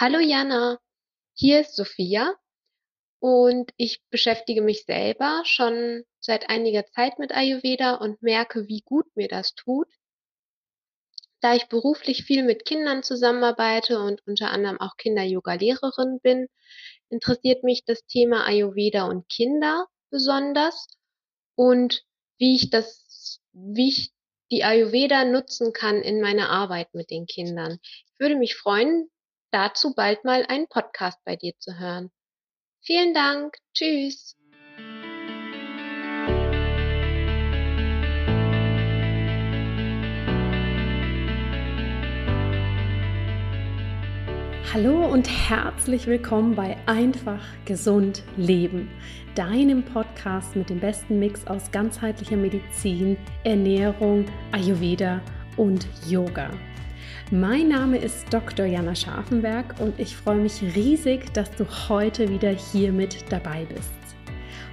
Hallo Jana, hier ist Sophia und ich beschäftige mich selber schon seit einiger Zeit mit Ayurveda und merke, wie gut mir das tut. Da ich beruflich viel mit Kindern zusammenarbeite und unter anderem auch Kinder-Yoga-Lehrerin bin, interessiert mich das Thema Ayurveda und Kinder besonders und wie ich das, wie ich die Ayurveda nutzen kann in meiner Arbeit mit den Kindern. Ich würde mich freuen, dazu bald mal einen Podcast bei dir zu hören. Vielen Dank. Tschüss. Hallo und herzlich willkommen bei Einfach Gesund Leben, deinem Podcast mit dem besten Mix aus ganzheitlicher Medizin, Ernährung, Ayurveda und Yoga. Mein Name ist Dr. Jana Scharfenberg und ich freue mich riesig, dass du heute wieder hier mit dabei bist.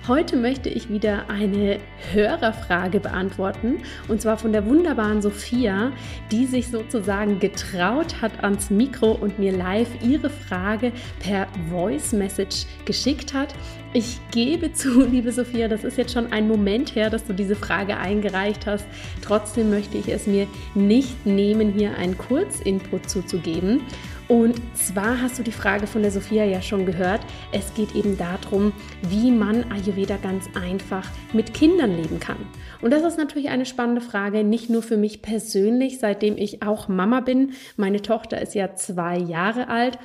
Heute möchte ich wieder eine Hörerfrage beantworten und zwar von der wunderbaren Sophia, die sich sozusagen getraut hat ans Mikro und mir live ihre Frage per Voice Message geschickt hat. Ich gebe zu, liebe Sophia, das ist jetzt schon ein Moment her, dass du diese Frage eingereicht hast. Trotzdem möchte ich es mir nicht nehmen, hier einen Kurzinput zuzugeben. Und zwar hast du die Frage von der Sophia ja schon gehört. Es geht eben darum, wie man Ayurveda ganz einfach mit Kindern leben kann. Und das ist natürlich eine spannende Frage, nicht nur für mich persönlich, seitdem ich auch Mama bin. Meine Tochter ist ja zwei Jahre alt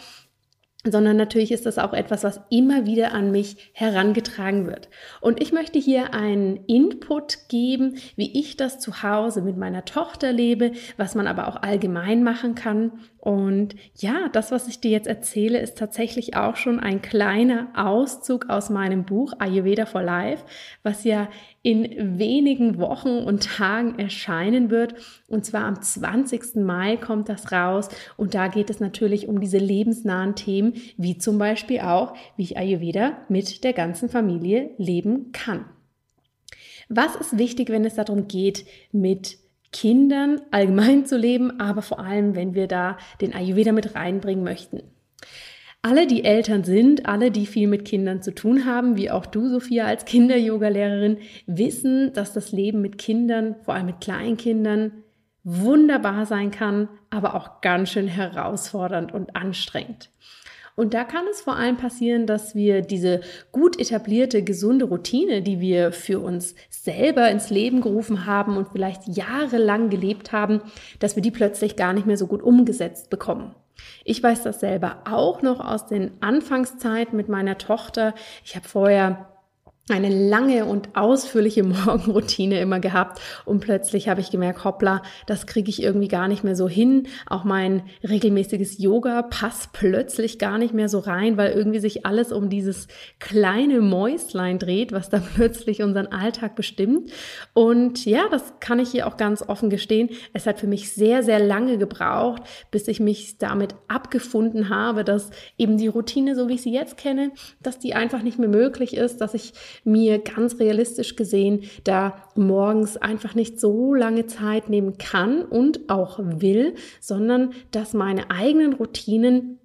sondern natürlich ist das auch etwas, was immer wieder an mich herangetragen wird. Und ich möchte hier einen Input geben, wie ich das zu Hause mit meiner Tochter lebe, was man aber auch allgemein machen kann. Und ja, das, was ich dir jetzt erzähle, ist tatsächlich auch schon ein kleiner Auszug aus meinem Buch Ayurveda for Life, was ja in wenigen Wochen und Tagen erscheinen wird. Und zwar am 20. Mai kommt das raus. Und da geht es natürlich um diese lebensnahen Themen, wie zum Beispiel auch, wie ich Ayurveda mit der ganzen Familie leben kann. Was ist wichtig, wenn es darum geht, mit Kindern allgemein zu leben, aber vor allem, wenn wir da den Ayurveda mit reinbringen möchten? Alle, die Eltern sind, alle, die viel mit Kindern zu tun haben, wie auch du, Sophia, als Kinder-Yoga-Lehrerin, wissen, dass das Leben mit Kindern, vor allem mit Kleinkindern, wunderbar sein kann, aber auch ganz schön herausfordernd und anstrengend. Und da kann es vor allem passieren, dass wir diese gut etablierte, gesunde Routine, die wir für uns selber ins Leben gerufen haben und vielleicht jahrelang gelebt haben, dass wir die plötzlich gar nicht mehr so gut umgesetzt bekommen. Ich weiß das selber auch noch aus den Anfangszeiten mit meiner Tochter. Ich habe vorher eine lange und ausführliche Morgenroutine immer gehabt und plötzlich habe ich gemerkt, hoppla, das kriege ich irgendwie gar nicht mehr so hin. Auch mein regelmäßiges Yoga passt plötzlich gar nicht mehr so rein, weil irgendwie sich alles um dieses kleine Mäuslein dreht, was dann plötzlich unseren Alltag bestimmt. Und ja, das kann ich hier auch ganz offen gestehen. Es hat für mich sehr, sehr lange gebraucht, bis ich mich damit abgefunden habe, dass eben die Routine, so wie ich sie jetzt kenne, dass die einfach nicht mehr möglich ist, dass ich mir ganz realistisch gesehen da morgens einfach nicht so lange Zeit nehmen kann und auch will, sondern dass meine eigenen Routinen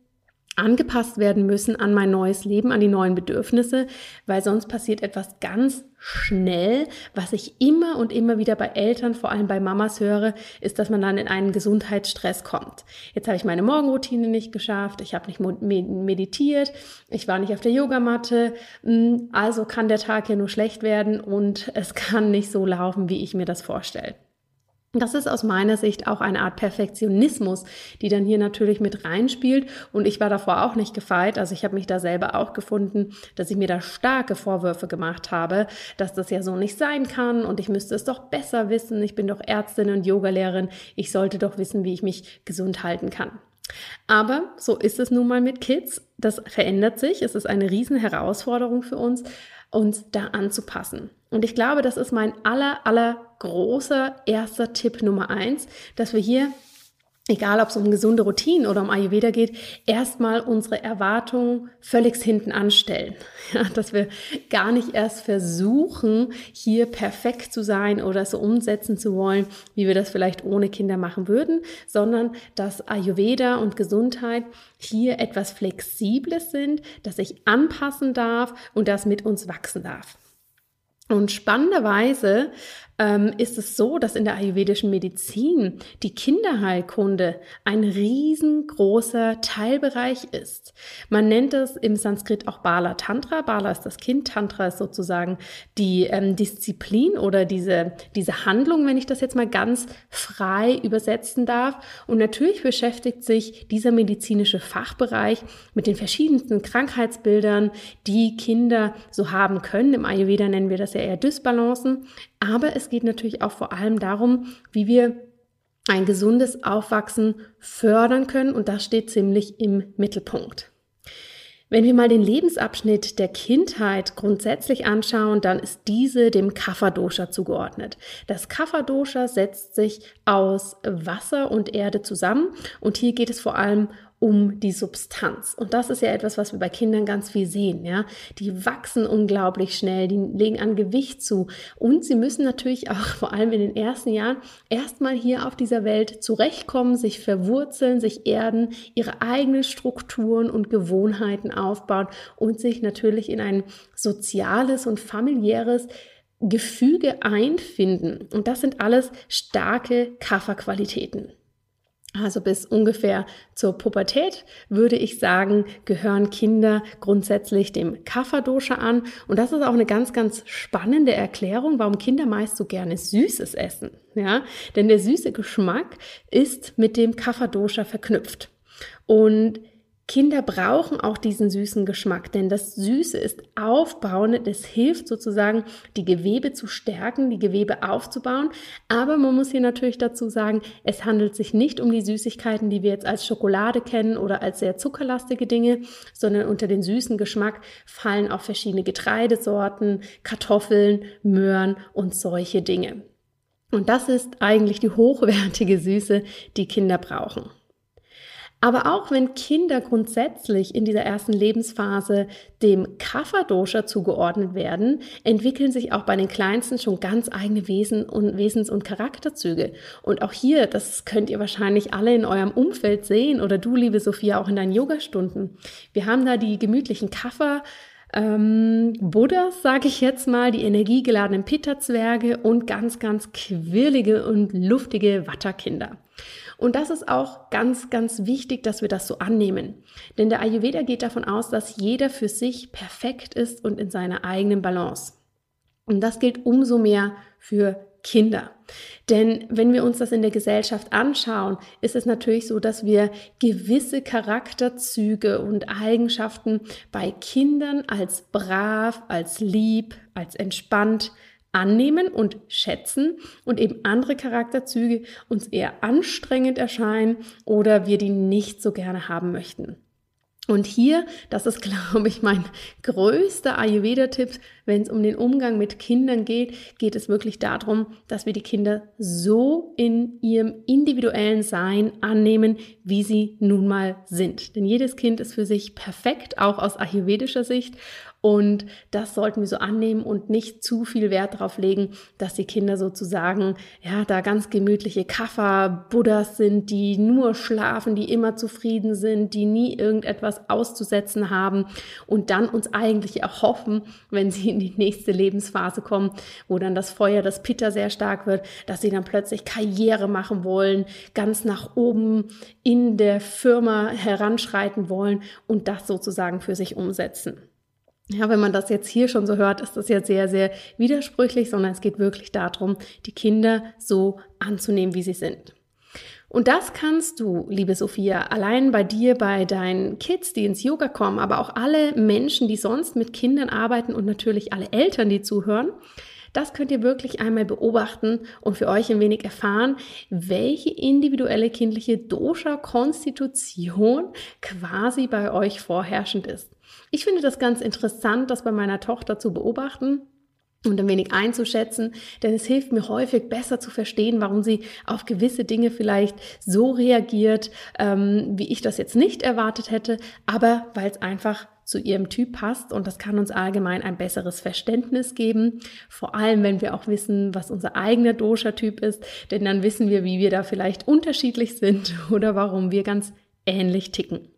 angepasst werden müssen an mein neues Leben, an die neuen Bedürfnisse, weil sonst passiert etwas ganz schnell. Was ich immer und immer wieder bei Eltern, vor allem bei Mamas höre, ist, dass man dann in einen Gesundheitsstress kommt. Jetzt habe ich meine Morgenroutine nicht geschafft, ich habe nicht meditiert, ich war nicht auf der Yogamatte, hm, also kann der Tag ja nur schlecht werden und es kann nicht so laufen, wie ich mir das vorstelle. Das ist aus meiner Sicht auch eine Art Perfektionismus, die dann hier natürlich mit reinspielt. Und ich war davor auch nicht gefeit. Also ich habe mich da selber auch gefunden, dass ich mir da starke Vorwürfe gemacht habe, dass das ja so nicht sein kann und ich müsste es doch besser wissen. Ich bin doch Ärztin und Yogalehrerin. Ich sollte doch wissen, wie ich mich gesund halten kann. Aber so ist es nun mal mit Kids. Das verändert sich. Es ist eine riesen Herausforderung für uns, uns da anzupassen. Und ich glaube, das ist mein aller, aller großer erster Tipp Nummer eins, dass wir hier egal ob es um gesunde Routinen oder um Ayurveda geht, erstmal unsere Erwartungen völlig hinten anstellen. Ja, dass wir gar nicht erst versuchen, hier perfekt zu sein oder so umsetzen zu wollen, wie wir das vielleicht ohne Kinder machen würden, sondern dass Ayurveda und Gesundheit hier etwas Flexibles sind, dass ich anpassen darf und das mit uns wachsen darf. Und spannenderweise ähm, ist es so, dass in der ayurvedischen Medizin die Kinderheilkunde ein riesengroßer Teilbereich ist. Man nennt es im Sanskrit auch Bala Tantra. Bala ist das Kind, Tantra ist sozusagen die ähm, Disziplin oder diese, diese Handlung, wenn ich das jetzt mal ganz frei übersetzen darf. Und natürlich beschäftigt sich dieser medizinische Fachbereich mit den verschiedensten Krankheitsbildern, die Kinder so haben können. Im Ayurveda nennen wir das ja eher Dysbalancen. Aber es geht natürlich auch vor allem darum, wie wir ein gesundes Aufwachsen fördern können und das steht ziemlich im Mittelpunkt. Wenn wir mal den Lebensabschnitt der Kindheit grundsätzlich anschauen, dann ist diese dem Kapha-Dosha zugeordnet. Das Kapha-Dosha setzt sich aus Wasser und Erde zusammen und hier geht es vor allem um die Substanz. Und das ist ja etwas, was wir bei Kindern ganz viel sehen. Ja, die wachsen unglaublich schnell, die legen an Gewicht zu und sie müssen natürlich auch vor allem in den ersten Jahren erstmal hier auf dieser Welt zurechtkommen, sich verwurzeln, sich erden, ihre eigenen Strukturen und Gewohnheiten aufbauen und sich natürlich in ein soziales und familiäres Gefüge einfinden. Und das sind alles starke Kafferqualitäten. Also bis ungefähr zur Pubertät würde ich sagen, gehören Kinder grundsätzlich dem Kapha-Dosha an. Und das ist auch eine ganz, ganz spannende Erklärung, warum Kinder meist so gerne Süßes essen. Ja, denn der süße Geschmack ist mit dem Kapha-Dosha verknüpft. Und Kinder brauchen auch diesen süßen Geschmack, denn das Süße ist aufbauend, es hilft sozusagen, die Gewebe zu stärken, die Gewebe aufzubauen. Aber man muss hier natürlich dazu sagen, es handelt sich nicht um die Süßigkeiten, die wir jetzt als Schokolade kennen oder als sehr zuckerlastige Dinge, sondern unter den süßen Geschmack fallen auch verschiedene Getreidesorten, Kartoffeln, Möhren und solche Dinge. Und das ist eigentlich die hochwertige Süße, die Kinder brauchen. Aber auch wenn Kinder grundsätzlich in dieser ersten Lebensphase dem Kapha-Dosha zugeordnet werden, entwickeln sich auch bei den Kleinsten schon ganz eigene Wesen und Wesens- und Charakterzüge. Und auch hier, das könnt ihr wahrscheinlich alle in eurem Umfeld sehen oder du, liebe Sophia, auch in deinen Yogastunden. Wir haben da die gemütlichen Kapha- ähm, Buddhas, sage ich jetzt mal, die energiegeladenen Pitta-Zwerge und ganz, ganz quirlige und luftige Watterkinder. Und das ist auch ganz, ganz wichtig, dass wir das so annehmen. Denn der Ayurveda geht davon aus, dass jeder für sich perfekt ist und in seiner eigenen Balance. Und das gilt umso mehr für Kinder. Denn wenn wir uns das in der Gesellschaft anschauen, ist es natürlich so, dass wir gewisse Charakterzüge und Eigenschaften bei Kindern als brav, als lieb, als entspannt, annehmen und schätzen und eben andere Charakterzüge uns eher anstrengend erscheinen oder wir die nicht so gerne haben möchten. Und hier, das ist, glaube ich, mein größter Ayurveda-Tipp, wenn es um den Umgang mit Kindern geht, geht es wirklich darum, dass wir die Kinder so in ihrem individuellen Sein annehmen, wie sie nun mal sind. Denn jedes Kind ist für sich perfekt, auch aus ayurvedischer Sicht. Und das sollten wir so annehmen und nicht zu viel Wert darauf legen, dass die Kinder sozusagen, ja, da ganz gemütliche Kaffer-Buddhas sind, die nur schlafen, die immer zufrieden sind, die nie irgendetwas auszusetzen haben und dann uns eigentlich erhoffen, wenn sie in die nächste Lebensphase kommen, wo dann das Feuer, das Pitter sehr stark wird, dass sie dann plötzlich Karriere machen wollen, ganz nach oben in der Firma heranschreiten wollen und das sozusagen für sich umsetzen. Ja, wenn man das jetzt hier schon so hört, ist das ja sehr, sehr widersprüchlich, sondern es geht wirklich darum, die Kinder so anzunehmen, wie sie sind. Und das kannst du, liebe Sophia, allein bei dir, bei deinen Kids, die ins Yoga kommen, aber auch alle Menschen, die sonst mit Kindern arbeiten und natürlich alle Eltern, die zuhören, das könnt ihr wirklich einmal beobachten und für euch ein wenig erfahren, welche individuelle kindliche Dosha-Konstitution quasi bei euch vorherrschend ist. Ich finde das ganz interessant, das bei meiner Tochter zu beobachten. und ein wenig einzuschätzen, denn es hilft mir häufig besser zu verstehen, warum sie auf gewisse Dinge vielleicht so reagiert, ähm, wie ich das jetzt nicht erwartet hätte, aber weil es einfach zu ihrem Typ passt und das kann uns allgemein ein besseres Verständnis geben, vor allem wenn wir auch wissen, was unser eigener Dosha-Typ ist, denn dann wissen wir, wie wir da vielleicht unterschiedlich sind oder warum wir ganz ähnlich ticken.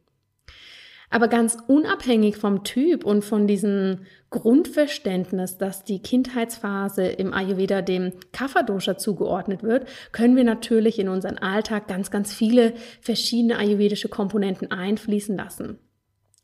Aber ganz unabhängig vom Typ und von diesem Grundverständnis, dass die Kindheitsphase im Ayurveda dem Kapha-Dosha zugeordnet wird, können wir natürlich in unseren Alltag ganz, ganz viele verschiedene ayurvedische Komponenten einfließen lassen.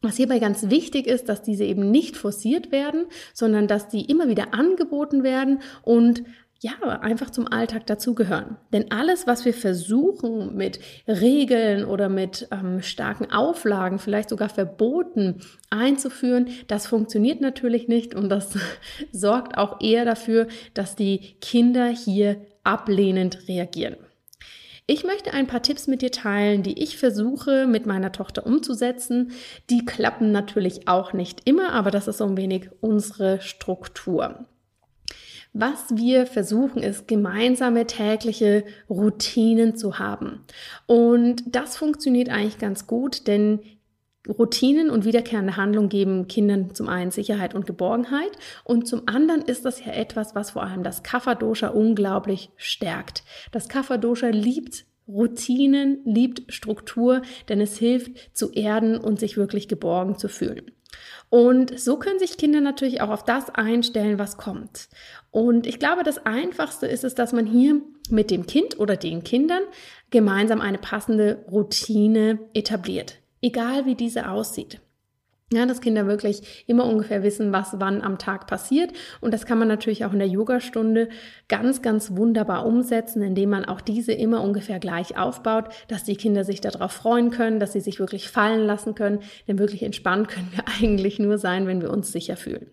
Was hierbei ganz wichtig ist, dass diese eben nicht forciert werden, sondern dass die immer wieder angeboten werden und ja, einfach zum Alltag dazugehören. Denn alles, was wir versuchen mit Regeln oder mit ähm, starken Auflagen, vielleicht sogar Verboten einzuführen, das funktioniert natürlich nicht und das sorgt auch eher dafür, dass die Kinder hier ablehnend reagieren. Ich möchte ein paar Tipps mit dir teilen, die ich versuche mit meiner Tochter umzusetzen. Die klappen natürlich auch nicht immer, aber das ist so ein wenig unsere Struktur. Was wir versuchen, ist gemeinsame tägliche Routinen zu haben. Und das funktioniert eigentlich ganz gut, denn Routinen und wiederkehrende Handlungen geben Kindern zum einen Sicherheit und Geborgenheit und zum anderen ist das ja etwas, was vor allem das Kapha-Dosha unglaublich stärkt. Das Kapha-Dosha liebt Routinen, liebt Struktur, denn es hilft zu erden und sich wirklich geborgen zu fühlen. Und so können sich Kinder natürlich auch auf das einstellen, was kommt. Und ich glaube, das Einfachste ist es, dass man hier mit dem Kind oder den Kindern gemeinsam eine passende Routine etabliert, egal wie diese aussieht. Ja, dass Kinder wirklich immer ungefähr wissen, was wann am Tag passiert. Und das kann man natürlich auch in der Yogastunde ganz, ganz wunderbar umsetzen, indem man auch diese immer ungefähr gleich aufbaut, dass die Kinder sich darauf freuen können, dass sie sich wirklich fallen lassen können. Denn wirklich entspannt können wir eigentlich nur sein, wenn wir uns sicher fühlen.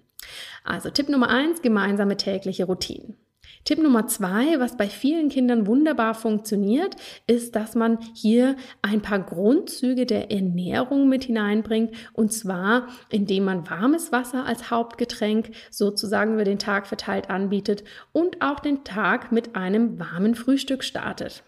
Also Tipp Nummer eins, gemeinsame tägliche Routinen. Tipp Nummer zwei, was bei vielen Kindern wunderbar funktioniert, ist, dass man hier ein paar Grundzüge der Ernährung mit hineinbringt. Und zwar, indem man warmes Wasser als Hauptgetränk sozusagen über den Tag verteilt anbietet und auch den Tag mit einem warmen Frühstück startet.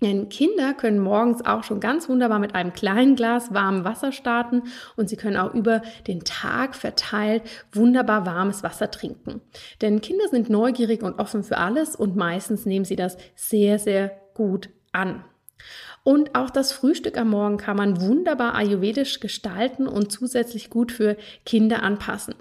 Denn Kinder können morgens auch schon ganz wunderbar mit einem kleinen Glas warmem Wasser starten und sie können auch über den Tag verteilt wunderbar warmes Wasser trinken. Denn Kinder sind neugierig und offen für alles und meistens nehmen sie das sehr, sehr gut an. Und auch das Frühstück am Morgen kann man wunderbar ayurvedisch gestalten und zusätzlich gut für Kinder anpassen.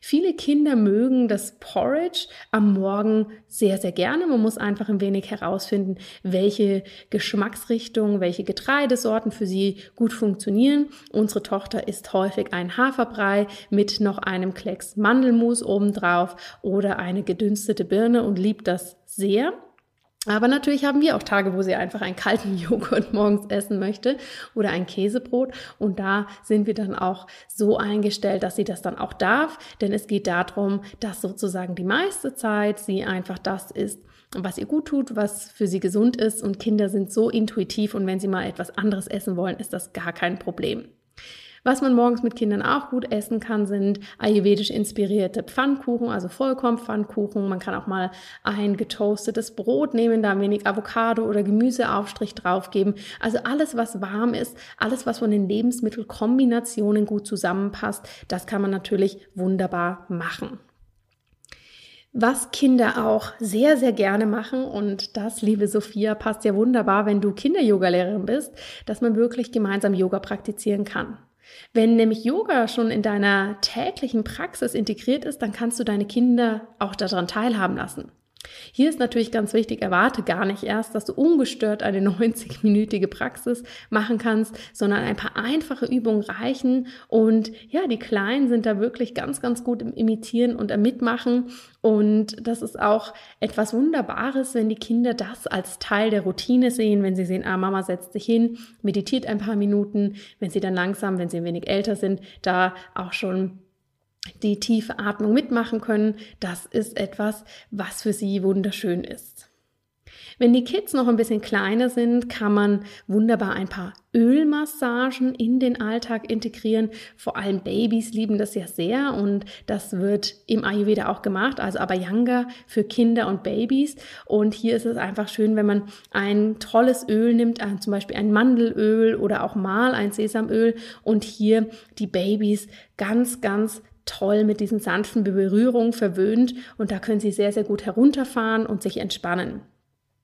Viele Kinder mögen das Porridge am Morgen sehr, sehr gerne. Man muss einfach ein wenig herausfinden, welche Geschmacksrichtungen, welche Getreidesorten für sie gut funktionieren. Unsere Tochter isst häufig ein Haferbrei mit noch einem Klecks Mandelmus obendrauf oder eine gedünstete Birne und liebt das sehr. Aber natürlich haben wir auch Tage, wo sie einfach einen kalten Joghurt morgens essen möchte oder ein Käsebrot. Und da sind wir dann auch so eingestellt, dass sie das dann auch darf. Denn es geht darum, dass sozusagen die meiste Zeit sie einfach das isst, was ihr gut tut, was für sie gesund ist. Und Kinder sind so intuitiv und wenn sie mal etwas anderes essen wollen, ist das gar kein Problem. Was man morgens mit Kindern auch gut essen kann, sind ayurvedisch inspirierte Pfannkuchen, also Vollkornpfannkuchen. Man kann auch mal ein getoastetes Brot nehmen, da ein wenig Avocado oder Gemüseaufstrich draufgeben. Also alles, was warm ist, alles, was von den Lebensmittelkombinationen gut zusammenpasst, das kann man natürlich wunderbar machen. Was Kinder auch sehr, sehr gerne machen, und das, liebe Sophia, passt ja wunderbar, wenn du Kinder-Yoga-Lehrerin bist, dass man wirklich gemeinsam Yoga praktizieren kann. Wenn nämlich Yoga schon in deiner täglichen Praxis integriert ist, dann kannst du deine Kinder auch daran teilhaben lassen. Hier ist natürlich ganz wichtig, erwarte gar nicht erst, dass du ungestört eine 90-minütige Praxis machen kannst, sondern ein paar einfache Übungen reichen. Und ja, die Kleinen sind da wirklich ganz, ganz gut im Imitieren und im Mitmachen. Und das ist auch etwas Wunderbares, wenn die Kinder das als Teil der Routine sehen, wenn sie sehen, ah, Mama setzt sich hin, meditiert ein paar Minuten, wenn sie dann langsam, wenn sie ein wenig älter sind, da auch schon die tiefe Atmung mitmachen können. Das ist etwas, was für sie wunderschön ist. Wenn die Kids noch ein bisschen kleiner sind, kann man wunderbar ein paar Ölmassagen in den Alltag integrieren. Vor allem Babys lieben das ja sehr und das wird im Ayurveda auch gemacht, also Abhyanga für Kinder und Babys. Und hier ist es einfach schön, wenn man ein tolles Öl nimmt, zum Beispiel ein Mandelöl oder auch mal ein Sesamöl und hier die Babys ganz, ganz toll mit diesen sanften Berührungen verwöhnt und da können sie sehr, sehr gut herunterfahren und sich entspannen.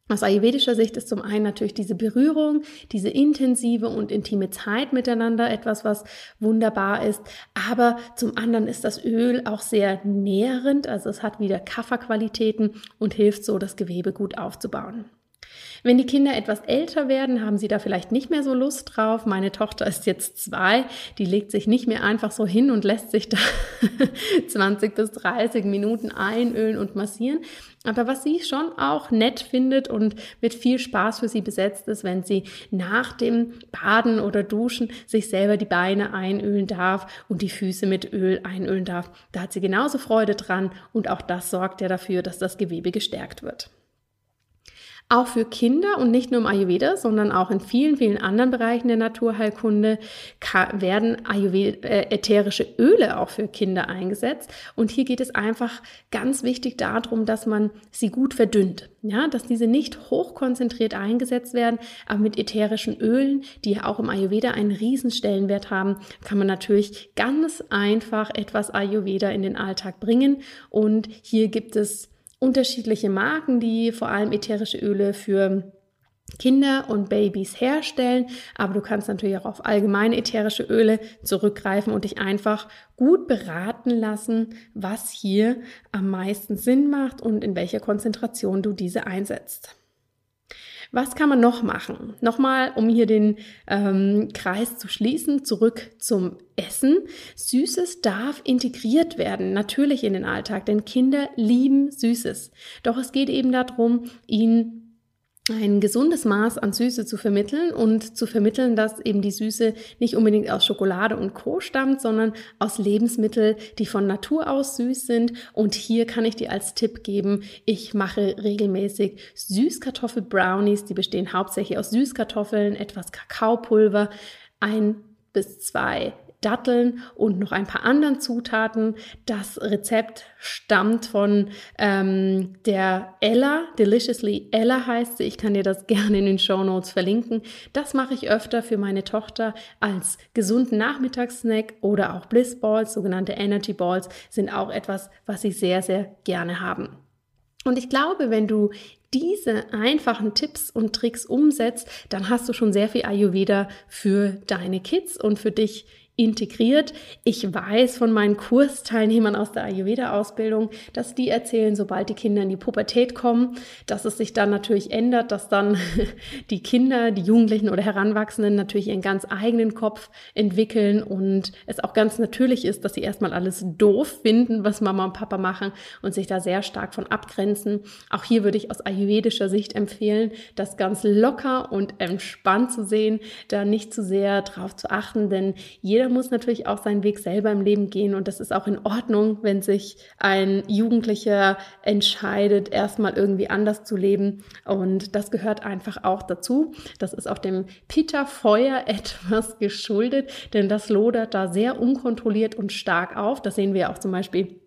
Aus ayurvedischer Sicht ist zum einen natürlich diese Berührung, diese intensive und intime Zeit miteinander etwas, was wunderbar ist. Aber zum anderen ist das Öl auch sehr nährend, also es hat wieder Kafferqualitäten und hilft so, das Gewebe gut aufzubauen. Wenn die Kinder etwas älter werden, haben sie da vielleicht nicht mehr so Lust drauf. Meine Tochter ist jetzt zwei, die legt sich nicht mehr einfach so hin und lässt sich da 20 bis 30 Minuten einölen und massieren. Aber was sie schon auch nett findet und mit viel Spaß für sie besetzt ist, wenn sie nach dem Baden oder Duschen sich selber die Beine einölen darf und die Füße mit Öl einölen darf. Da hat sie genauso Freude dran und auch das sorgt ja dafür, dass das Gewebe gestärkt wird. Auch für Kinder und nicht nur im Ayurveda, sondern auch in vielen, vielen anderen Bereichen der Naturheilkunde werden äh, ätherische Öle auch für Kinder eingesetzt. Und hier geht es einfach ganz wichtig darum, dass man sie gut verdünnt. Ja, dass diese nicht hochkonzentriert eingesetzt werden, aber mit ätherischen Ölen, die ja auch im Ayurveda einen riesen Stellenwert haben, kann man natürlich ganz einfach etwas Ayurveda in den Alltag bringen. Und hier gibt es unterschiedliche Marken, die vor allem ätherische Öle für Kinder und Babys herstellen, aber du kannst natürlich auch auf allgemeine ätherische Öle zurückgreifen und dich einfach gut beraten lassen, was hier am meisten Sinn macht und in welcher Konzentration du diese einsetzt. Was kann man noch machen? Nochmal, um hier den ähm, Kreis zu schließen, zurück zum Essen. Süßes darf integriert werden, natürlich in den Alltag, denn Kinder lieben Süßes. Doch es geht eben darum, ihnen ein gesundes Maß an Süße zu vermitteln und zu vermitteln, dass eben die Süße nicht unbedingt aus Schokolade und Co stammt, sondern aus Lebensmitteln, die von Natur aus süß sind. Und hier kann ich dir als Tipp geben, ich mache regelmäßig Süßkartoffel-Brownies, die bestehen hauptsächlich aus Süßkartoffeln, etwas Kakaopulver, ein bis zwei Datteln und noch ein paar anderen Zutaten. Das Rezept stammt von ähm, der Ella, Deliciously Ella heißt sie. Ich kann dir das gerne in den Show Notes verlinken. Das mache ich öfter für meine Tochter als gesunden Nachmittagssnack oder auch Bliss Balls, sogenannte Energy Balls, sind auch etwas, was sie sehr, sehr gerne haben. Und ich glaube, wenn du diese einfachen Tipps und Tricks umsetzt, dann hast du schon sehr viel Ayurveda für deine Kids und für dich integriert. Ich weiß von meinen Kursteilnehmern aus der Ayurveda-Ausbildung, dass die erzählen, sobald die Kinder in die Pubertät kommen, dass es sich dann natürlich ändert, dass dann die Kinder, die Jugendlichen oder Heranwachsenden natürlich ihren ganz eigenen Kopf entwickeln und es auch ganz natürlich ist, dass sie erstmal alles doof finden, was Mama und Papa machen und sich da sehr stark von abgrenzen. Auch hier würde ich aus ayurvedischer Sicht empfehlen, das ganz locker und entspannt zu sehen, da nicht zu sehr drauf zu achten, denn jeder jeder muss natürlich auch seinen Weg selber im Leben gehen und das ist auch in Ordnung, wenn sich ein Jugendlicher entscheidet, erstmal irgendwie anders zu leben und das gehört einfach auch dazu. Das ist auch dem Peter Feuer etwas geschuldet, denn das lodert da sehr unkontrolliert und stark auf. Das sehen wir auch zum Beispiel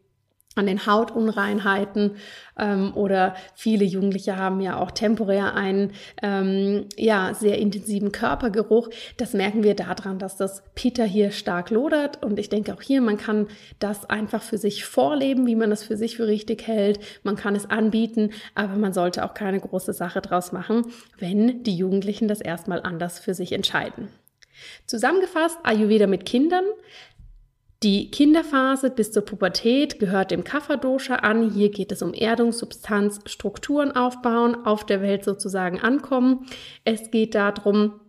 an den Hautunreinheiten ähm, oder viele Jugendliche haben ja auch temporär einen ähm, ja sehr intensiven Körpergeruch. Das merken wir daran, dass das Peter hier stark lodert und ich denke auch hier, man kann das einfach für sich vorleben, wie man das für sich für richtig hält. Man kann es anbieten, aber man sollte auch keine große Sache draus machen, wenn die Jugendlichen das erstmal anders für sich entscheiden. Zusammengefasst, Ayurveda mit Kindern. Die Kinderphase bis zur Pubertät gehört dem Kapha-Dosha an. Hier geht es um Erdung, Substanz, Strukturen aufbauen, auf der Welt sozusagen ankommen. Es geht darum,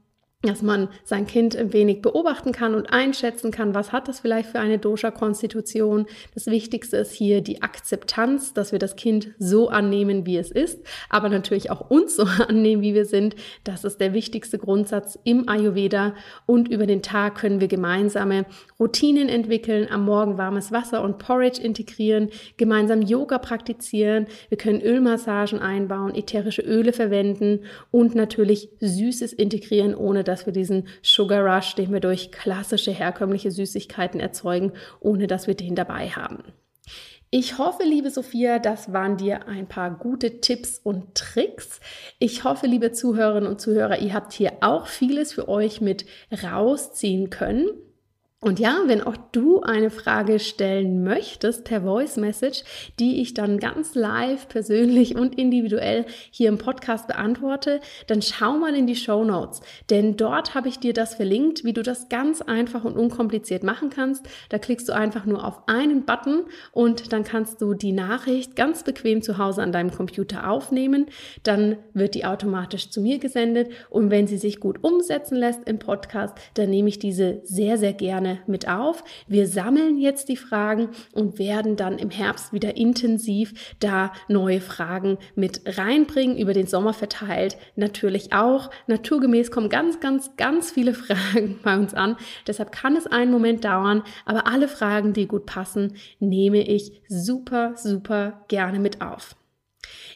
dass man sein Kind ein wenig beobachten kann und einschätzen kann, was hat das vielleicht für eine Dosha-Konstitution. Das Wichtigste ist hier die Akzeptanz, dass wir das Kind so annehmen, wie es ist, aber natürlich auch uns so annehmen, wie wir sind. Das ist der wichtigste Grundsatz im Ayurveda und über den Tag können wir gemeinsame Routinen entwickeln, am Morgen warmes Wasser und Porridge integrieren, gemeinsam Yoga praktizieren, wir können Ölmassagen einbauen, ätherische Öle verwenden und natürlich Süßes integrieren, ohne dass wir diesen Sugar Rush, den wir durch klassische herkömmliche Süßigkeiten erzeugen, ohne dass wir den dabei haben. Ich hoffe, liebe Sophia, das waren dir ein paar gute Tipps und Tricks. Ich hoffe, liebe Zuhörerinnen und Zuhörer, ihr habt hier auch vieles für euch mit rausziehen können. Und ja, wenn auch du eine Frage stellen möchtest per Voice Message, die ich dann ganz live, persönlich und individuell hier im Podcast beantworte, dann schau mal in die Show Notes, denn dort habe ich dir das verlinkt, wie du das ganz einfach und unkompliziert machen kannst. Da klickst du einfach nur auf einen Button und dann kannst du die Nachricht ganz bequem zu Hause an deinem Computer aufnehmen. Dann wird die automatisch zu mir gesendet und wenn sie sich gut umsetzen lässt im Podcast, dann nehme ich diese sehr, sehr gerne gerne mit auf. Wir sammeln jetzt die Fragen und werden dann im Herbst wieder intensiv da neue Fragen mit reinbringen, über den Sommer verteilt. Natürlich auch. Naturgemäß kommen ganz, ganz, ganz viele Fragen bei uns an. Deshalb kann es einen Moment dauern, aber alle Fragen, die gut passen, nehme ich super, super gerne mit auf.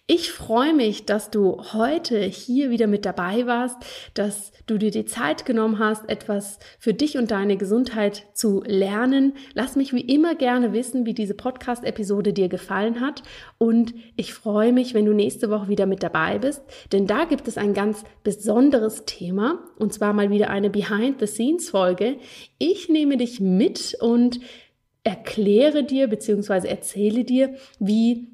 Ich freue mich, dass du heute hier wieder mit dabei warst, dass du dir die Zeit genommen hast, etwas für dich und deine Gesundheit zu lernen. Lass mich wie immer gerne wissen, wie diese Podcast-Episode dir gefallen hat. Und ich freue mich, wenn du nächste Woche wieder mit dabei bist, denn da gibt es ein ganz besonderes Thema und zwar mal wieder eine Behind-the-Scenes-Folge. Ich nehme dich mit und erkläre dir bzw. erzähle dir, wie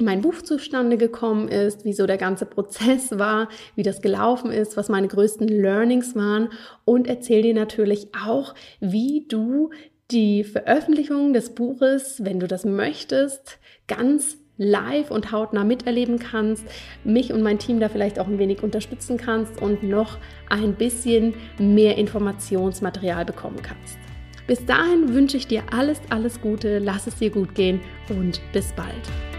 mein Buch zustande gekommen ist, wie so der ganze Prozess war, wie das gelaufen ist, was meine größten Learnings waren und erzähle dir natürlich auch, wie du die Veröffentlichung des Buches, wenn du das möchtest, ganz live und hautnah miterleben kannst, mich und mein Team da vielleicht auch ein wenig unterstützen kannst und noch ein bisschen mehr Informationsmaterial bekommen kannst. Bis dahin wünsche ich dir alles, alles Gute, lass es dir gut gehen und bis bald.